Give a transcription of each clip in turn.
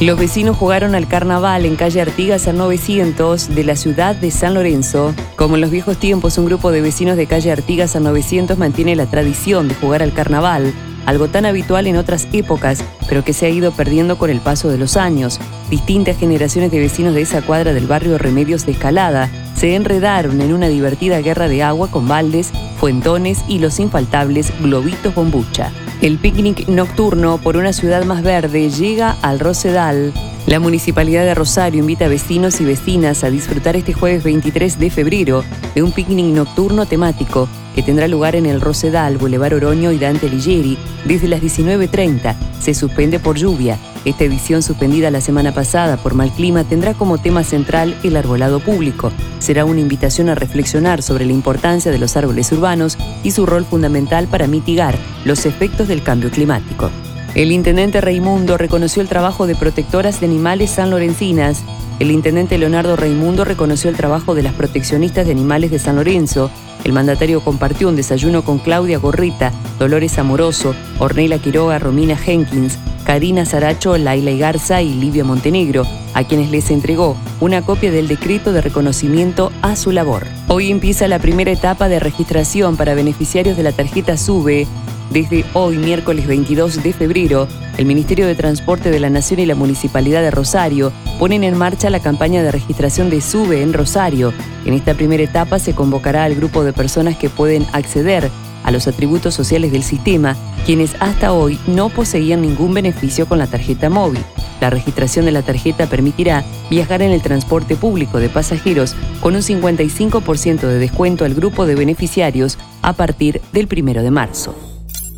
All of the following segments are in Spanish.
Los vecinos jugaron al carnaval en calle Artigas a 900 de la ciudad de San Lorenzo. Como en los viejos tiempos, un grupo de vecinos de calle Artigas a 900 mantiene la tradición de jugar al carnaval, algo tan habitual en otras épocas, pero que se ha ido perdiendo con el paso de los años. Distintas generaciones de vecinos de esa cuadra del barrio Remedios de Escalada se enredaron en una divertida guerra de agua con baldes, fuentones y los infaltables globitos bombucha. El picnic nocturno por una ciudad más verde llega al Rosedal. La Municipalidad de Rosario invita a vecinos y vecinas a disfrutar este jueves 23 de febrero de un picnic nocturno temático que tendrá lugar en el Rosedal, Boulevard Oroño y Dante Alighieri desde las 19.30. Se suspende por lluvia. Esta edición suspendida la semana pasada por mal clima tendrá como tema central el arbolado público. Será una invitación a reflexionar sobre la importancia de los árboles urbanos y su rol fundamental para mitigar los efectos del cambio climático. El intendente Raimundo reconoció el trabajo de protectoras de animales sanlorencinas el intendente Leonardo Raimundo reconoció el trabajo de las proteccionistas de animales de San Lorenzo. El mandatario compartió un desayuno con Claudia Gorrita, Dolores Amoroso, Ornella Quiroga, Romina Jenkins, Karina Saracho, Laila Garza y Livia Montenegro, a quienes les entregó una copia del decreto de reconocimiento a su labor. Hoy empieza la primera etapa de registración para beneficiarios de la tarjeta SUBE desde hoy, miércoles 22 de febrero, el Ministerio de Transporte de la Nación y la Municipalidad de Rosario ponen en marcha la campaña de registración de SUBE en Rosario. En esta primera etapa se convocará al grupo de personas que pueden acceder a los atributos sociales del sistema, quienes hasta hoy no poseían ningún beneficio con la tarjeta móvil. La registración de la tarjeta permitirá viajar en el transporte público de pasajeros con un 55% de descuento al grupo de beneficiarios a partir del 1 de marzo.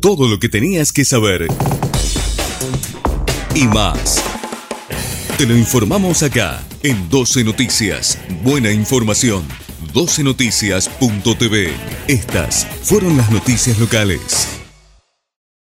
Todo lo que tenías que saber. Y más. Te lo informamos acá, en 12 Noticias. Buena información. 12noticias.tv. Estas fueron las noticias locales.